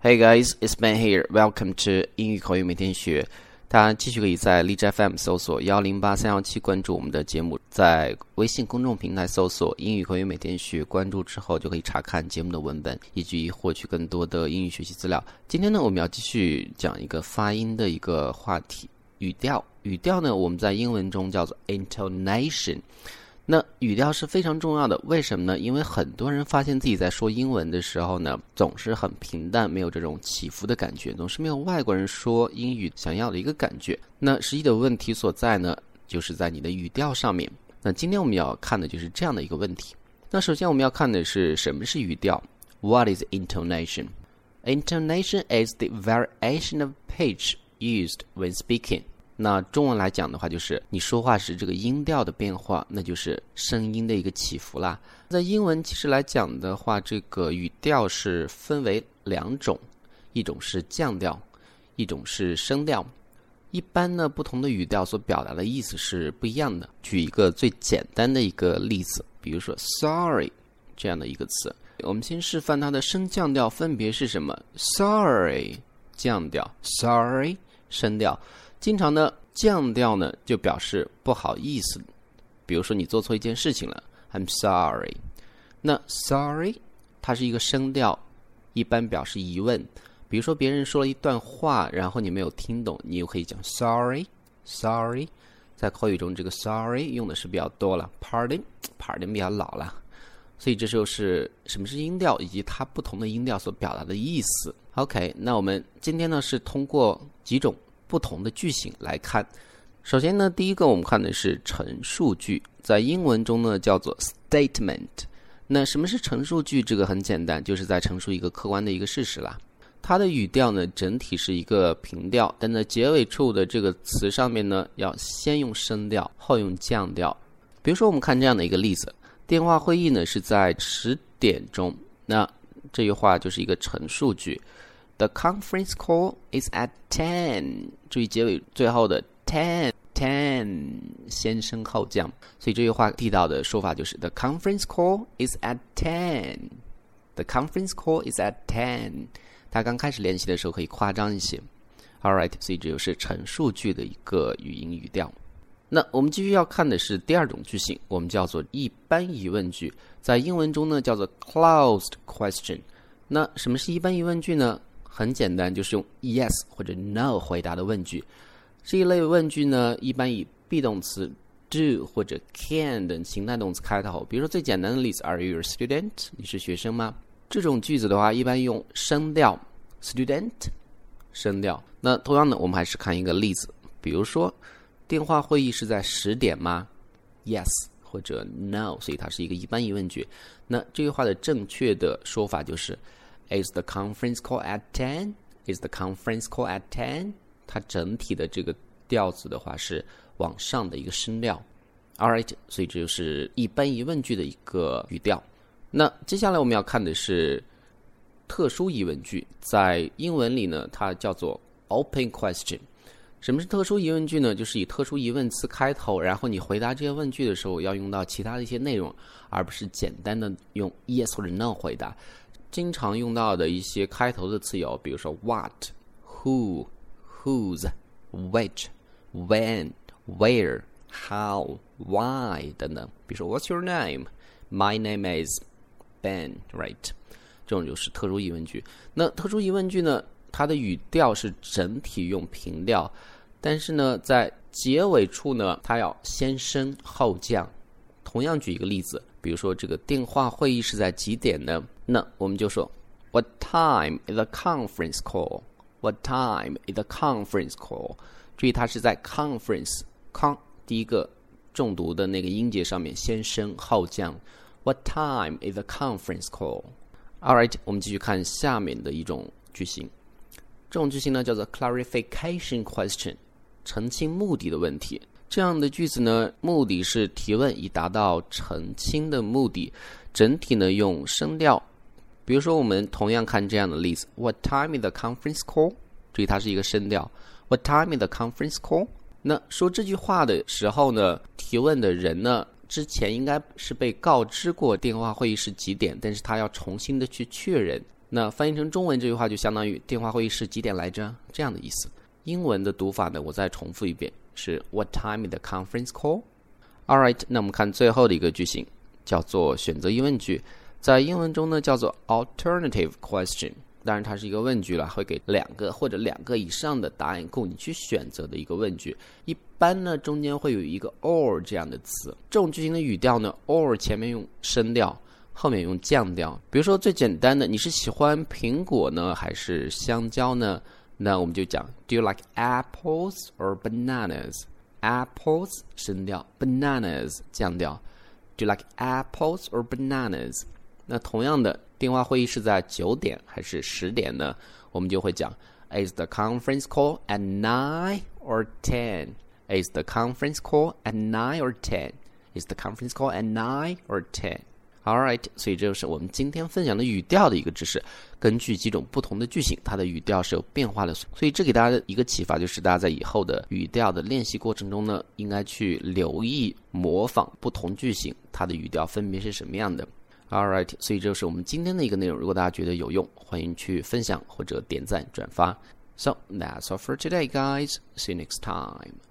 Hey guys, it's Ben here. Welcome to 英语口语每天学。大家继续可以在荔枝 FM 搜索幺零八三幺七关注我们的节目，在微信公众平台搜索“英语口语每天学”，关注之后就可以查看节目的文本以及获取更多的英语学习资料。今天呢，我们要继续讲一个发音的一个话题——语调。语调呢，我们在英文中叫做 intonation。那语调是非常重要的，为什么呢？因为很多人发现自己在说英文的时候呢，总是很平淡，没有这种起伏的感觉，总是没有外国人说英语想要的一个感觉。那实际的问题所在呢，就是在你的语调上面。那今天我们要看的就是这样的一个问题。那首先我们要看的是什么是语调？What is intonation? Intonation is the variation of pitch used when speaking. 那中文来讲的话，就是你说话时这个音调的变化，那就是声音的一个起伏啦。在英文其实来讲的话，这个语调是分为两种，一种是降调，一种是升调。一般呢，不同的语调所表达的意思是不一样的。举一个最简单的一个例子，比如说 “sorry” 这样的一个词，我们先示范它的升降调分别是什么：sorry 降调，sorry 升调。经常呢，降调呢就表示不好意思，比如说你做错一件事情了，I'm sorry。那 sorry 它是一个声调，一般表示疑问。比如说别人说了一段话，然后你没有听懂，你又可以讲 sorry，sorry。在口语中，这个 sorry 用的是比较多了，pardon，pardon 比较老了。所以这就是什么是音调，以及它不同的音调所表达的意思。OK，那我们今天呢是通过几种。不同的句型来看，首先呢，第一个我们看的是陈述句，在英文中呢叫做 statement。那什么是陈述句？这个很简单，就是在陈述一个客观的一个事实啦。它的语调呢整体是一个平调，但在结尾处的这个词上面呢，要先用升调，后用降调。比如说，我们看这样的一个例子：电话会议呢是在十点钟。那这句话就是一个陈述句。The conference call is at ten。注意结尾最后的 ten ten 先升后降，所以这句话地道的说法就是 The conference call is at ten。The conference call is at ten。他刚开始练习的时候可以夸张一些。All right，所以这就是陈述句的一个语音语调。那我们继续要看的是第二种句型，我们叫做一般疑问句，在英文中呢叫做 closed question。那什么是一般疑问句呢？很简单，就是用 yes 或者 no 回答的问句。这一类问句呢，一般以 be 动词 do 或者 can 等情态动词开头。比如说最简单的例子，Are you a student？你是学生吗？这种句子的话，一般用声调 student 声调。那同样的，我们还是看一个例子，比如说电话会议是在十点吗？Yes 或者 no，所以它是一个一般疑问句。那这句话的正确的说法就是。Is the conference call at ten? Is the conference call at ten? 它整体的这个调子的话是往上的一个声调。All right，所以这就是一般疑问句的一个语调。那接下来我们要看的是特殊疑问句，在英文里呢，它叫做 open question。什么是特殊疑问句呢？就是以特殊疑问词开头，然后你回答这些问句的时候要用到其他的一些内容，而不是简单的用 yes 或者 no 回答。经常用到的一些开头的词有，比如说 what、who、whose、which、when、where、how、why 等等。比如说 What's your name? My name is Ben. Right？这种就是特殊疑问句。那特殊疑问句呢，它的语调是整体用平调，但是呢，在结尾处呢，它要先升后降。同样举一个例子。比如说，这个电话会议是在几点呢？那我们就说，What time is the conference call? What time is the conference call? 注意，它是在 conference con 第一个重读的那个音节上面先升后降。What time is the conference call? All right，我们继续看下面的一种句型。这种句型呢叫做 clarification question，澄清目的的问题。这样的句子呢，目的是提问，以达到澄清的目的。整体呢用声调，比如说我们同样看这样的例子：What time is the conference call？注意它是一个声调。What time is the conference call？那说这句话的时候呢，提问的人呢之前应该是被告知过电话会议是几点，但是他要重新的去确认那翻译成中文这句话就相当于电话会议是几点来着？这样的意思。英文的读法呢，我再重复一遍，是 What time is the conference call? All right，那我们看最后的一个句型，叫做选择疑问句，在英文中呢叫做 alternative question。当然，它是一个问句了，会给两个或者两个以上的答案供你去选择的一个问句。一般呢，中间会有一个 or 这样的词。这种句型的语调呢，or 前面用升调，后面用降调。比如说最简单的，你是喜欢苹果呢，还是香蕉呢？那我们就讲，Do you like apples or bananas？Apples 升调，bananas 降调。Do you like apples or bananas？那同样的。电话会议是在九点还是十点呢？我们就会讲，Is the conference call at nine or ten? Is the conference call at nine or ten? Is the conference call at nine or ten? All right，所以这就是我们今天分享的语调的一个知识。根据几种不同的句型，它的语调是有变化的。所以这给大家的一个启发，就是大家在以后的语调的练习过程中呢，应该去留意模仿不同句型，它的语调分别是什么样的。All right，所以这就是我们今天的一个内容。如果大家觉得有用，欢迎去分享或者点赞转发。So that's all for today, guys. See you next time.